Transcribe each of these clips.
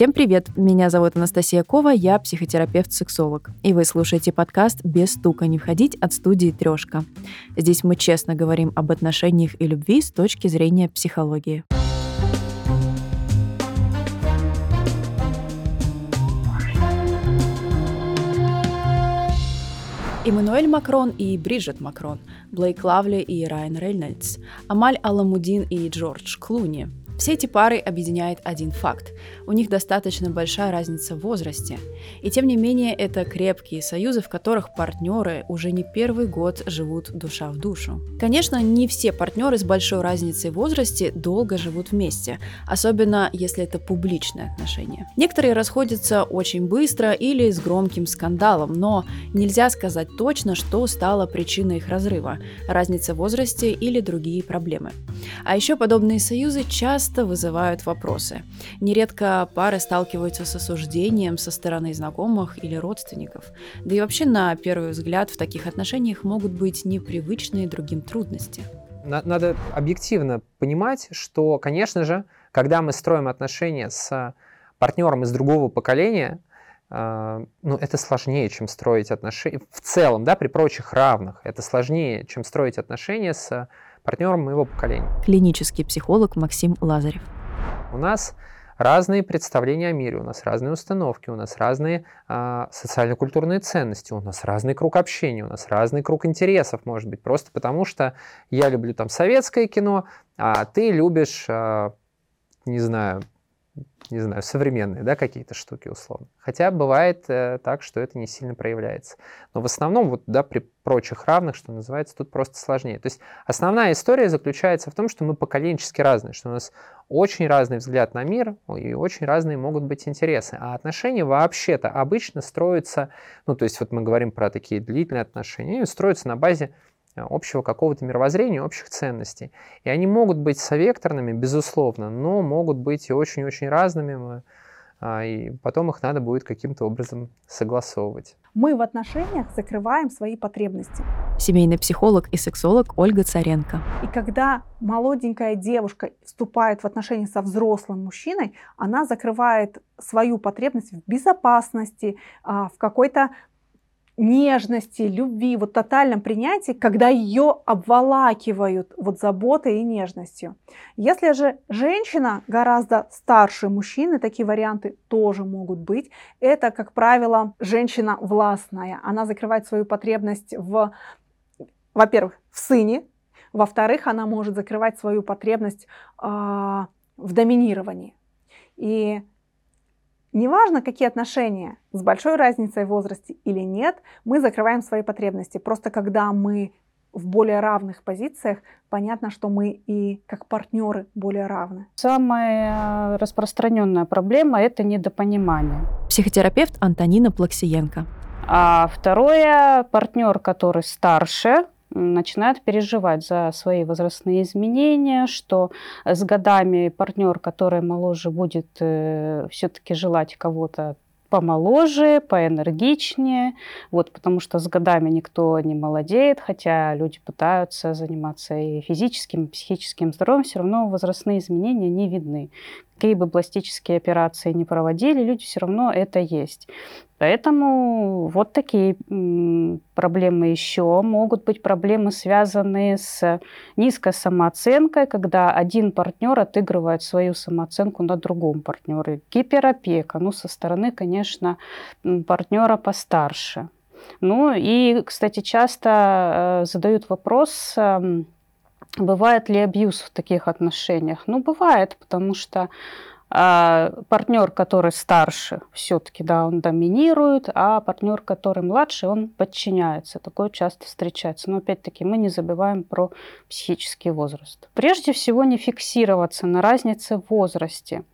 Всем привет! Меня зовут Анастасия Кова, я психотерапевт-сексолог. И вы слушаете подкаст «Без стука не входить» от студии «Трешка». Здесь мы честно говорим об отношениях и любви с точки зрения психологии. Эммануэль Макрон и Бриджит Макрон, Блейк Лавли и Райан Рейнольдс, Амаль Аламудин и Джордж Клуни – все эти пары объединяет один факт. У них достаточно большая разница в возрасте. И тем не менее, это крепкие союзы, в которых партнеры уже не первый год живут душа в душу. Конечно, не все партнеры с большой разницей в возрасте долго живут вместе, особенно если это публичные отношения. Некоторые расходятся очень быстро или с громким скандалом, но нельзя сказать точно, что стало причиной их разрыва – разница в возрасте или другие проблемы. А еще подобные союзы часто часто вызывают вопросы. Нередко пары сталкиваются с осуждением со стороны знакомых или родственников. Да и вообще, на первый взгляд, в таких отношениях могут быть непривычные другим трудности. Надо объективно понимать, что, конечно же, когда мы строим отношения с партнером из другого поколения, э, ну, это сложнее, чем строить отношения в целом, да, при прочих равных. Это сложнее, чем строить отношения с партнером моего поколения. Клинический психолог Максим Лазарев. У нас разные представления о мире, у нас разные установки, у нас разные э, социально-культурные ценности, у нас разный круг общения, у нас разный круг интересов, может быть, просто потому что я люблю там советское кино, а ты любишь, э, не знаю, не знаю, современные, да, какие-то штуки условно. Хотя бывает э, так, что это не сильно проявляется. Но в основном, вот, да, при прочих равных, что называется, тут просто сложнее. То есть основная история заключается в том, что мы поколенчески разные, что у нас очень разный взгляд на мир и очень разные могут быть интересы. А отношения вообще-то обычно строятся, ну, то есть вот мы говорим про такие длительные отношения, строятся на базе общего какого-то мировоззрения, общих ценностей. И они могут быть совекторными, безусловно, но могут быть и очень-очень разными, а, и потом их надо будет каким-то образом согласовывать. Мы в отношениях закрываем свои потребности. Семейный психолог и сексолог Ольга Царенко. И когда молоденькая девушка вступает в отношения со взрослым мужчиной, она закрывает свою потребность в безопасности, а, в какой-то нежности, любви, вот тотальном принятии, когда ее обволакивают вот заботой и нежностью. Если же женщина гораздо старше мужчины, такие варианты тоже могут быть. Это, как правило, женщина властная. Она закрывает свою потребность в, во-первых, в сыне, во-вторых, она может закрывать свою потребность э, в доминировании. И Неважно, какие отношения, с большой разницей в возрасте или нет, мы закрываем свои потребности. Просто когда мы в более равных позициях, понятно, что мы и как партнеры более равны. Самая распространенная проблема – это недопонимание. Психотерапевт Антонина Плаксиенко. А второе – партнер, который старше, начинают переживать за свои возрастные изменения, что с годами партнер, который моложе, будет э, все-таки желать кого-то помоложе, поэнергичнее, вот, потому что с годами никто не молодеет, хотя люди пытаются заниматься и физическим, и психическим здоровьем, все равно возрастные изменения не видны какие бы пластические операции не проводили, люди все равно это есть. Поэтому вот такие проблемы еще. Могут быть проблемы, связанные с низкой самооценкой, когда один партнер отыгрывает свою самооценку на другом партнере. Гиперопека, ну, со стороны, конечно, партнера постарше. Ну и, кстати, часто э, задают вопрос, эм, Бывает ли абьюз в таких отношениях? Ну, бывает, потому что а партнер, который старше, все-таки, да, он доминирует, а партнер, который младше, он подчиняется. Такое часто встречается. Но опять-таки мы не забываем про психический возраст. Прежде всего не фиксироваться на разнице в возрасте.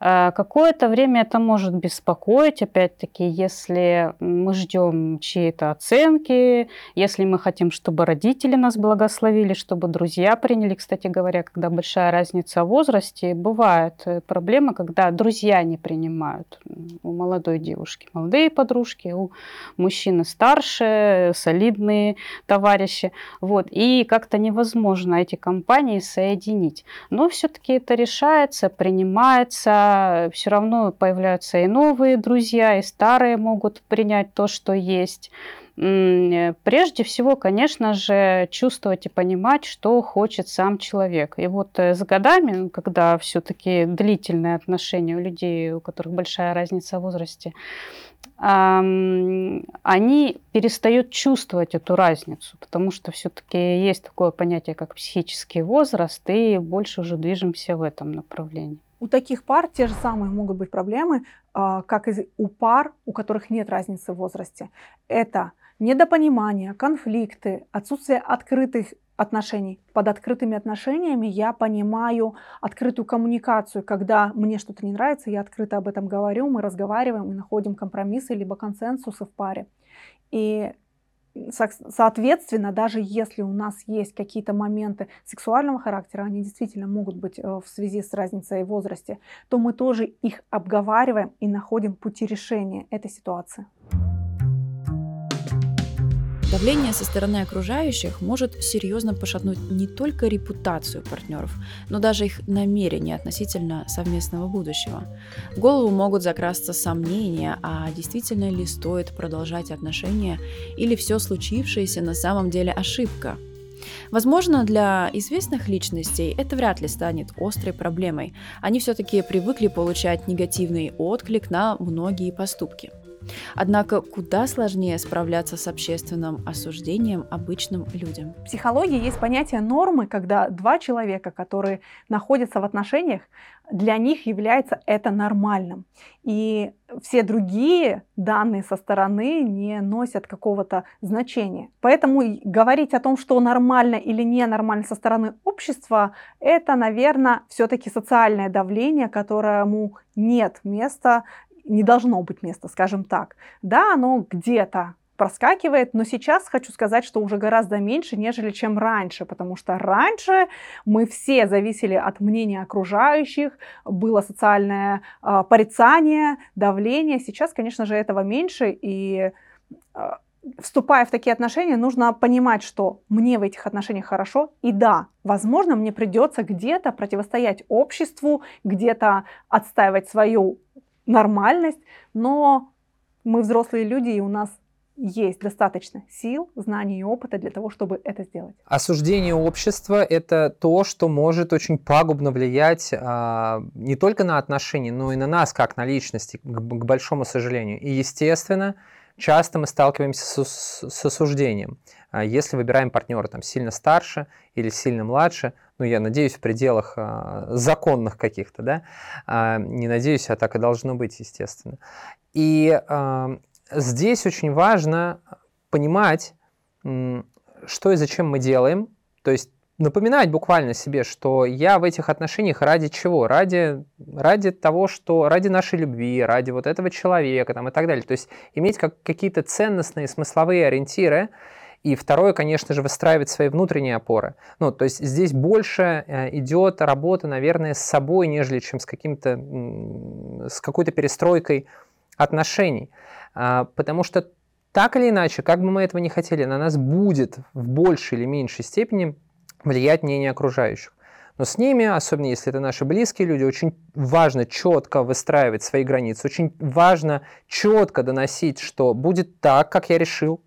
Э, какое-то время это может беспокоить, опять-таки, если мы ждем чьей-то оценки, если мы хотим, чтобы родители нас благословили, чтобы друзья приняли. Кстати говоря, когда большая разница в возрасте, бывает э, проблема, когда друзья не принимают у молодой девушки. Молодые подружки, у мужчины старше, солидные товарищи. Вот. И как-то невозможно эти компании соединить. Но все-таки это решается, принимается, разнится, все равно появляются и новые друзья, и старые могут принять то, что есть. Прежде всего, конечно же, чувствовать и понимать, что хочет сам человек. И вот э, с годами, когда все-таки длительные отношения у людей, у которых большая разница в возрасте, они перестают чувствовать эту разницу, потому что все-таки есть такое понятие, как психический возраст, и больше уже движемся в этом направлении. У таких пар те же самые могут быть проблемы, а, как и у пар, у которых нет разницы в возрасте. Это недопонимание, конфликты, отсутствие открытых отношений. Под открытыми отношениями я понимаю открытую коммуникацию, когда мне что-то не нравится, я открыто об этом говорю, мы разговариваем и находим компромиссы либо консенсусы в паре. И Соответственно, даже если у нас есть какие-то моменты сексуального характера, они действительно могут быть э, в связи с разницей в возрасте, то мы тоже их обговариваем и находим пути решения этой ситуации. Давление со стороны окружающих может серьезно пошатнуть не только репутацию партнеров, но даже их намерения относительно совместного будущего. В голову могут закрасться сомнения, а действительно ли стоит продолжать отношения или все случившееся на самом деле ошибка. Возможно, для известных личностей это вряд ли станет острой проблемой. Они все-таки привыкли получать негативный отклик на многие поступки. Однако куда сложнее справляться с общественным осуждением обычным людям. В психологии есть понятие нормы, когда два человека, которые находятся в отношениях, для них является это нормальным. И все другие данные со стороны не носят какого-то значения. Поэтому говорить о том, что нормально или ненормально со стороны общества, это, наверное, все-таки социальное давление, которому нет места не должно быть места, скажем так. Да, оно где-то проскакивает, но сейчас хочу сказать, что уже гораздо меньше, нежели чем раньше, потому что раньше мы все зависели от мнения окружающих, было социальное э, порицание, давление. Сейчас, конечно же, этого меньше, и э, вступая в такие отношения, нужно понимать, что мне в этих отношениях хорошо, и да, возможно, мне придется где-то противостоять обществу, где-то отстаивать свою нормальность, но мы взрослые люди, и у нас есть достаточно сил, знаний и опыта для того, чтобы это сделать. Осуждение общества – это то, что может очень пагубно влиять а, не только на отношения, но и на нас, как на личности, к, к большому сожалению. И, естественно, часто мы сталкиваемся с, с осуждением. А если выбираем партнера там, сильно старше или сильно младше, ну, я надеюсь, в пределах а, законных каких-то, да, а, не надеюсь, а так и должно быть, естественно. И а, здесь очень важно понимать, что и зачем мы делаем, то есть напоминать буквально себе, что я в этих отношениях ради чего? Ради, ради того, что ради нашей любви, ради вот этого человека там, и так далее. То есть иметь как, какие-то ценностные смысловые ориентиры, и второе, конечно же, выстраивать свои внутренние опоры. Ну, то есть здесь больше э, идет работа, наверное, с собой, нежели чем с, каким-то, с какой-то перестройкой отношений. А, потому что так или иначе, как бы мы этого не хотели, на нас будет в большей или меньшей степени влиять мнение окружающих. Но с ними, особенно если это наши близкие люди, очень важно четко выстраивать свои границы, очень важно четко доносить, что будет так, как я решил,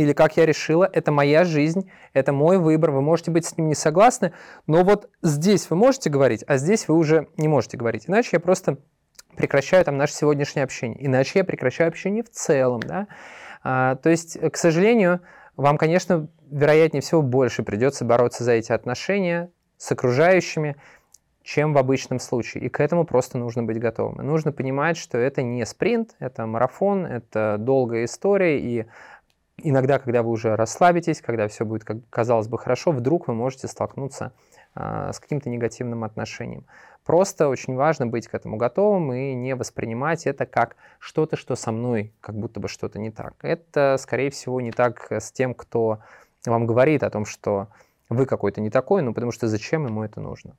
или как я решила, это моя жизнь, это мой выбор, вы можете быть с ним не согласны, но вот здесь вы можете говорить, а здесь вы уже не можете говорить. Иначе я просто прекращаю там наше сегодняшнее общение, иначе я прекращаю общение в целом, да. А, то есть, к сожалению, вам, конечно, вероятнее всего больше придется бороться за эти отношения с окружающими, чем в обычном случае. И к этому просто нужно быть готовым. И нужно понимать, что это не спринт, это марафон, это долгая история, и иногда, когда вы уже расслабитесь, когда все будет, как казалось бы, хорошо, вдруг вы можете столкнуться а, с каким-то негативным отношением. Просто очень важно быть к этому готовым и не воспринимать это как что-то, что со мной как будто бы что-то не так. Это, скорее всего, не так с тем, кто вам говорит о том, что вы какой-то не такой, ну потому что зачем ему это нужно.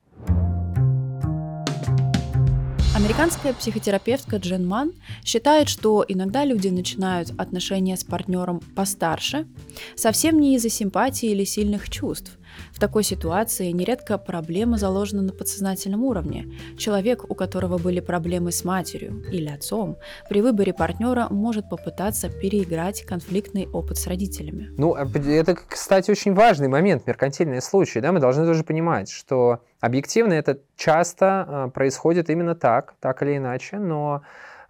Американская психотерапевтка Джен Ман считает, что иногда люди начинают отношения с партнером постарше, совсем не из-за симпатии или сильных чувств, В такой ситуации нередко проблема заложена на подсознательном уровне. Человек, у которого были проблемы с матерью или отцом, при выборе партнера может попытаться переиграть конфликтный опыт с родителями. Ну, а это, кстати, очень важный момент, меркантильные случаи. Да? Мы должны тоже понимать, что объективно это часто а, происходит именно так, так или иначе, но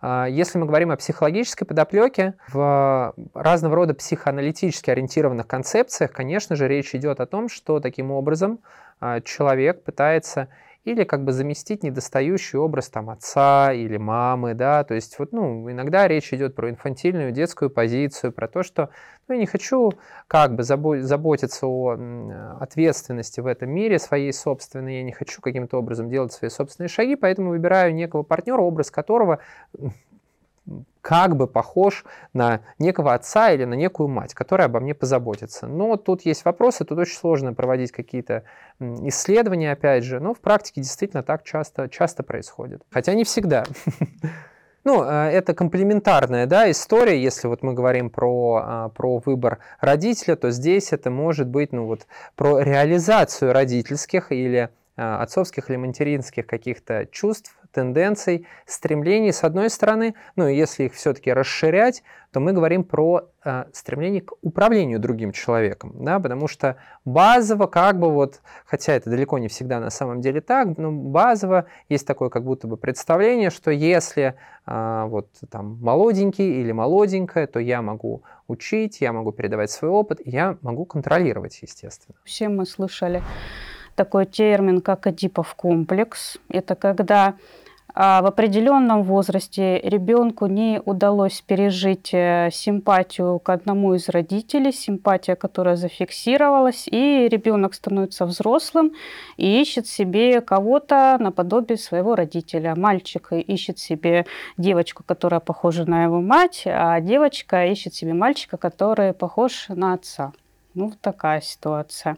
если мы говорим о психологической подоплеке, в разного рода психоаналитически ориентированных концепциях, конечно же, речь идет о том, что таким образом а, человек пытается или как бы заместить недостающий образ там отца или мамы, да, то есть вот, ну, иногда речь идет про инфантильную детскую позицию, про то, что ну, я не хочу как бы заботиться о ответственности в этом мире своей собственной, я не хочу каким-то образом делать свои собственные шаги, поэтому выбираю некого партнера, образ которого как бы похож на некого отца или на некую мать, которая обо мне позаботится. Но тут есть вопросы, тут очень сложно проводить какие-то исследования, опять же, но в практике действительно так часто, часто происходит. Хотя не всегда. Ну, э, это комплементарная да, история, если вот мы говорим про, а, про выбор родителя, то здесь это может быть ну, вот, про реализацию родительских или а, отцовских или материнских каких-то чувств тенденций, стремлений с одной стороны, ну и если их все-таки расширять, то мы говорим про э, стремление к управлению другим человеком, да, потому что базово как бы вот, хотя это далеко не всегда на самом деле так, но базово есть такое как будто бы представление, что если э, вот там молоденький или молоденькая, то я могу учить, я могу передавать свой опыт, я могу контролировать, естественно. Все мы слышали такой термин, как Эдипов комплекс. Это когда а в определенном возрасте ребенку не удалось пережить э, симпатию к одному из родителей, симпатия, которая зафиксировалась, и ребенок становится взрослым и ищет себе кого-то наподобие своего родителя. Мальчик ищет себе девочку, которая похожа на его мать, а девочка ищет себе мальчика, который похож на отца. Ну, вот такая ситуация.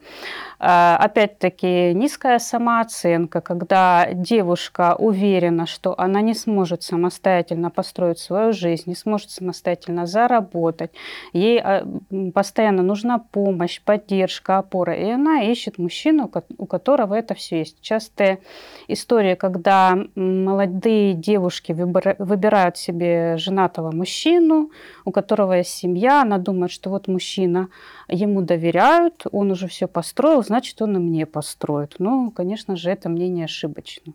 А, опять-таки, низкая самооценка, когда девушка уверена, что она не сможет самостоятельно построить свою жизнь, не сможет самостоятельно заработать. Ей а, постоянно нужна помощь, поддержка, опора. И она ищет мужчину, у которого это все есть. Частая история, когда молодые девушки выбирают себе женатого мужчину, у которого есть семья, она думает, что вот мужчина ему доверяют, он уже все построил, значит, он и мне построит. Ну, конечно же, это мнение ошибочно.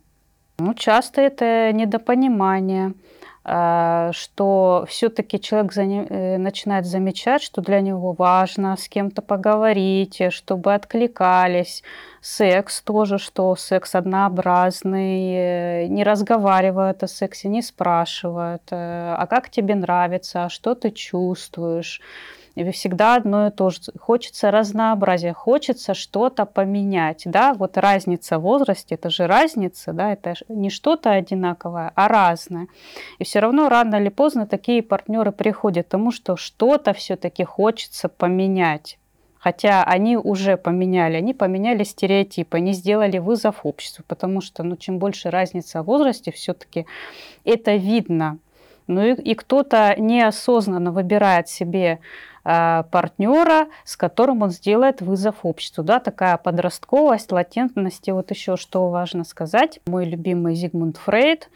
Ну, часто это недопонимание, а, что все-таки человек э, начинает замечать, что для него важно с кем-то поговорить, чтобы откликались. Секс тоже, что секс однообразный, э, не разговаривают о сексе, не спрашивают, э, а как тебе нравится, а что ты чувствуешь всегда одно и то же. Хочется разнообразия, хочется что-то поменять. Да? Вот разница в возрасте, это же разница, да? это не что-то одинаковое, а разное. И все равно рано или поздно такие партнеры приходят к тому, что что-то все-таки хочется поменять. Хотя они уже поменяли, они поменяли стереотипы, они сделали вызов обществу, потому что ну, чем больше разница в возрасте, все-таки это видно. Ну и, и кто-то неосознанно выбирает себе партнера, с которым он сделает вызов обществу. Да, такая подростковость, латентность. И вот еще что важно сказать. Мой любимый Зигмунд Фрейд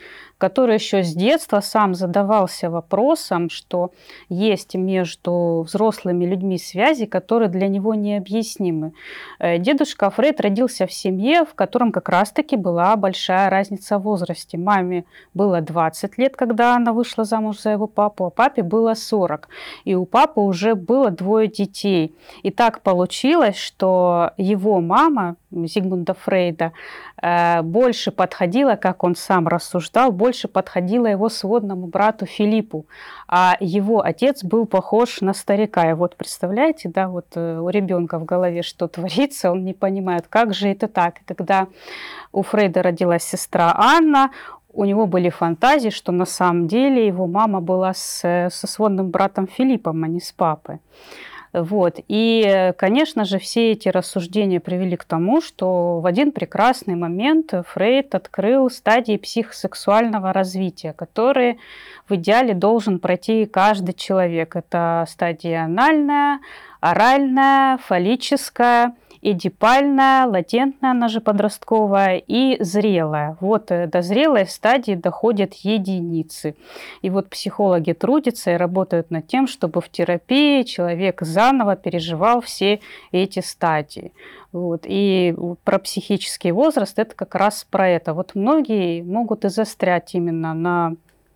который еще с детства сам задавался вопросом, что есть между взрослыми людьми связи, которые для него необъяснимы. Э, дедушка Фрейд родился в семье, в котором как раз-таки была большая разница в возрасте. Маме было 20 лет, когда она вышла замуж за его папу, а папе было 40. И у папы уже было двое детей. И так получилось, что его мама, Зигмунда Фрейда, э, больше подходила, как он сам рассуждал, больше подходила его сводному брату Филиппу, а его отец был похож на старика. И вот представляете, да, вот э, у ребенка в голове что творится, он не понимает, как же это так. И когда у Фрейда родилась сестра Анна, у него были фантазии, что на самом деле его мама была с, со сводным братом Филиппом, а не с папой. Вот. И, конечно же, все эти рассуждения привели к тому, что в один прекрасный момент Фрейд открыл стадии психосексуального развития, которые в идеале должен пройти каждый человек. Это стадия анальная, оральная, фаллическая эдипальная, латентная, она же подростковая, и зрелая. Вот э, до зрелой стадии доходят единицы. И вот психологи трудятся и работают над тем, чтобы в терапии человек заново переживал все эти стадии. Вот. И про психический возраст это как раз про это. Вот многие могут и застрять именно на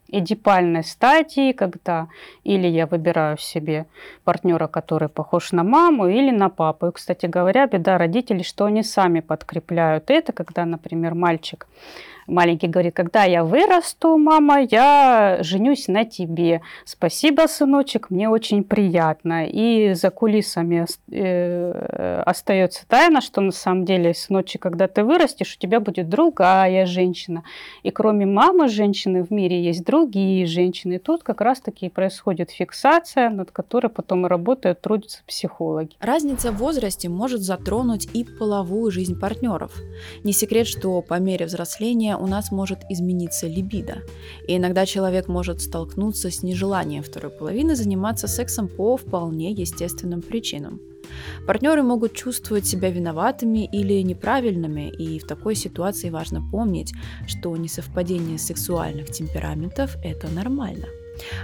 эдипальной стадии, когда или я выбираю себе партнера, который похож на маму, или на папу. И, кстати говоря, беда родителей, что они сами подкрепляют это, когда, например, мальчик Маленький говорит, когда я вырасту, мама, я женюсь на тебе. Спасибо, сыночек, мне очень приятно. И за кулисами э, остается тайна, что на самом деле, сыночек, когда ты вырастешь, у тебя будет другая женщина. И кроме мамы женщины в мире есть другие женщины. И тут как раз-таки происходит фиксация, над которой потом работают, трудятся психологи. Разница в возрасте может затронуть и половую жизнь партнеров. Не секрет, что по мере взросления у нас может измениться либидо, и иногда человек может столкнуться с нежеланием второй половины заниматься сексом по вполне естественным причинам. Партнеры могут чувствовать себя виноватыми или неправильными, и в такой ситуации важно помнить, что несовпадение сексуальных темпераментов – это нормально.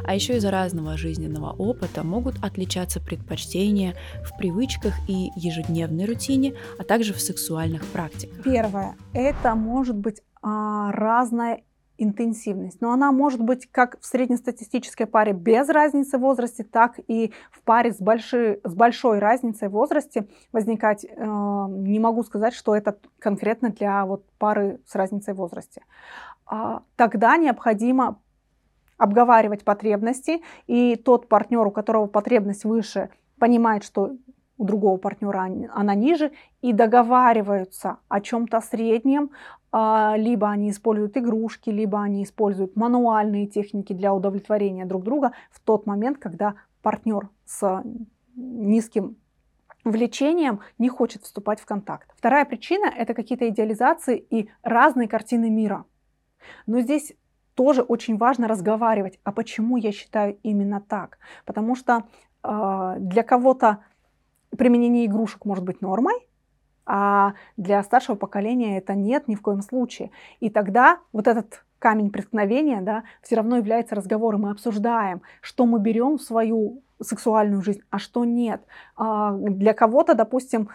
А еще из-за разного жизненного опыта могут отличаться предпочтения в привычках и ежедневной рутине, а также в сексуальных практиках. Первое. Это может быть а, разная интенсивность. Но она может быть как в среднестатистической паре без разницы в возрасте, так и в паре с, большой, с большой разницей в возрасте возникать. Э, не могу сказать, что это конкретно для вот пары с разницей в возрасте. А, тогда необходимо обговаривать потребности, и тот партнер, у которого потребность выше, понимает, что у другого партнера она ниже, и договариваются о чем-то среднем, либо они используют игрушки, либо они используют мануальные техники для удовлетворения друг друга в тот момент, когда партнер с низким влечением не хочет вступать в контакт. Вторая причина – это какие-то идеализации и разные картины мира. Но здесь тоже очень важно разговаривать, а почему я считаю именно так. Потому что э, для кого-то применение игрушек может быть нормой, а для старшего поколения это нет ни в коем случае. И тогда вот этот камень преткновения да, все равно является разговором. Мы обсуждаем, что мы берем в свою сексуальную жизнь, а что нет. А для кого-то, допустим,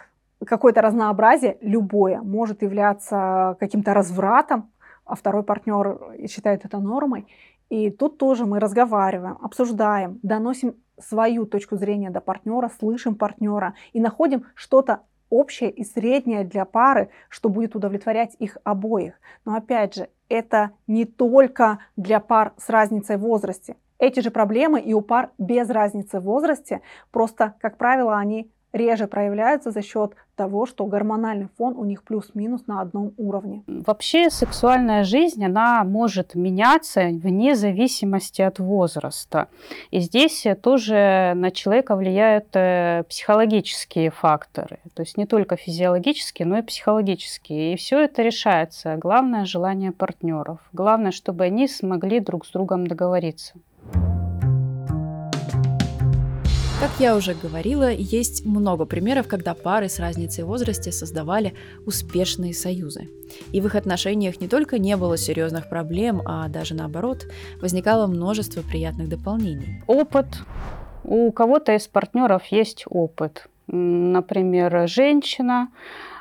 какое-то разнообразие, любое, может являться каким-то развратом, а второй партнер считает это нормой. И тут тоже мы разговариваем, обсуждаем, доносим свою точку зрения до партнера, слышим партнера и находим что-то общее и среднее для пары, что будет удовлетворять их обоих. Но опять же, это не только для пар с разницей в возрасте. Эти же проблемы и у пар без разницы в возрасте, просто, как правило, они реже проявляются за счет того, что гормональный фон у них плюс-минус на одном уровне. Вообще сексуальная жизнь, она может меняться вне зависимости от возраста. И здесь тоже на человека влияют э, психологические факторы. То есть не только физиологические, но и психологические. И все это решается. Главное желание партнеров. Главное, чтобы они смогли друг с другом договориться. Как я уже говорила, есть много примеров, когда пары с разницей в возрасте создавали успешные союзы. И в их отношениях не только не было серьезных проблем, а даже наоборот, возникало множество приятных дополнений. Опыт. У кого-то из партнеров есть опыт. Например, женщина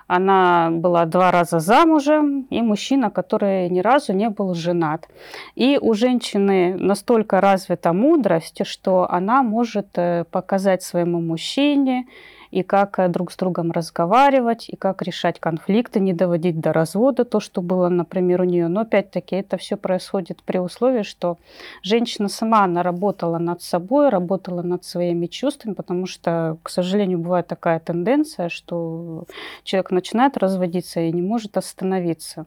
она была два раза замужем, и мужчина, который ни разу не был женат. И у женщины настолько развита мудрость, что она может э, показать своему мужчине, и как э, друг с другом разговаривать, и как решать конфликты, не доводить до развода, то, что было, например, у нее. Но опять-таки это все происходит при условии, что женщина сама, она работала над собой, работала над своими чувствами, потому что, к сожалению, бывает такая тенденция, что человек начинает разводиться и не может остановиться.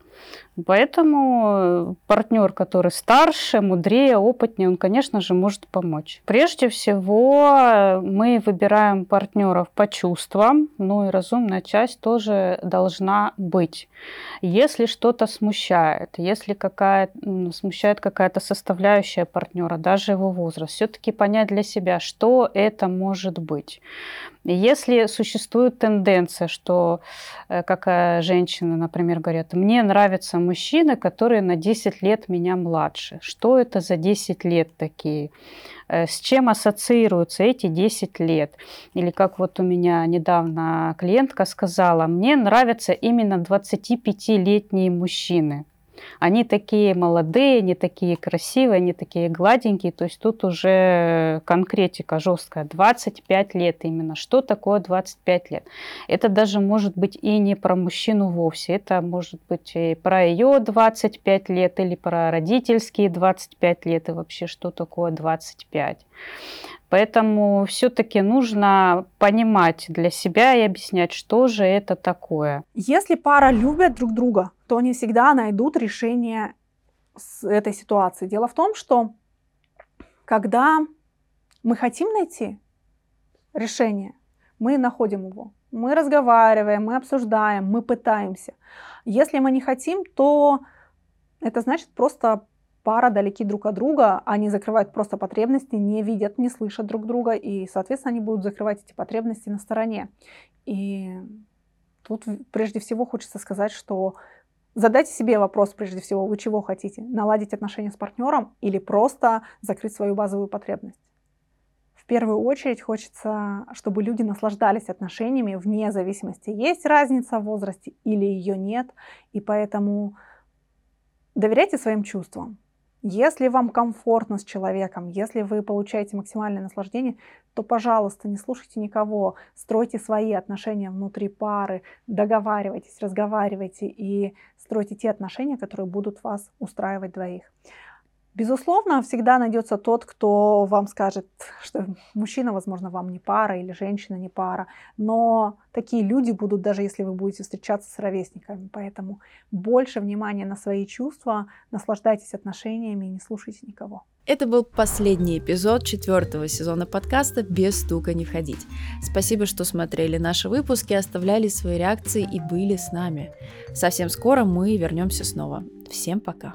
Поэтому партнер, который старше, мудрее, опытнее, он, конечно же, может помочь. Прежде всего, мы выбираем партнеров по чувствам, ну и разумная часть тоже должна быть. Если что-то смущает, если какая смущает какая-то составляющая партнера, даже его возраст, все-таки понять для себя, что это может быть. Если существует тенденция, что э, как женщины, например, говорят, мне нравятся мужчины, которые на 10 лет меня младше. Что это за 10 лет такие? Э, с чем ассоциируются эти 10 лет? Или как вот у меня недавно клиентка сказала, мне нравятся именно 25-летние мужчины. Они такие молодые, они такие красивые, они такие гладенькие. То есть тут уже конкретика жесткая. 25 лет именно. Что такое 25 лет? Это даже может быть и не про мужчину вовсе. Это может быть и про ее 25 лет или про родительские 25 лет и вообще что такое 25. Поэтому все-таки нужно понимать для себя и объяснять, что же это такое. Если пара любит друг друга, то они всегда найдут решение с этой ситуации. Дело в том, что когда мы хотим найти решение, мы находим его. Мы разговариваем, мы обсуждаем, мы пытаемся. Если мы не хотим, то это значит просто пара далеки друг от друга, они закрывают просто потребности, не видят, не слышат друг друга, и, соответственно, они будут закрывать эти потребности на стороне. И тут прежде всего хочется сказать, что задайте себе вопрос прежде всего, вы чего хотите? Наладить отношения с партнером или просто закрыть свою базовую потребность? В первую очередь хочется, чтобы люди наслаждались отношениями вне зависимости, есть разница в возрасте или ее нет, и поэтому доверяйте своим чувствам. Если вам комфортно с человеком, если вы получаете максимальное наслаждение, то, пожалуйста, не слушайте никого, стройте свои отношения внутри пары, договаривайтесь, разговаривайте и стройте те отношения, которые будут вас устраивать двоих. Безусловно, всегда найдется тот, кто вам скажет, что мужчина, возможно, вам не пара или женщина не пара, но такие люди будут, даже если вы будете встречаться с ровесниками. Поэтому больше внимания на свои чувства, наслаждайтесь отношениями и не слушайте никого. Это был последний эпизод четвертого сезона подкаста «Без стука не входить». Спасибо, что смотрели наши выпуски, оставляли свои реакции и были с нами. Совсем скоро мы вернемся снова. Всем пока!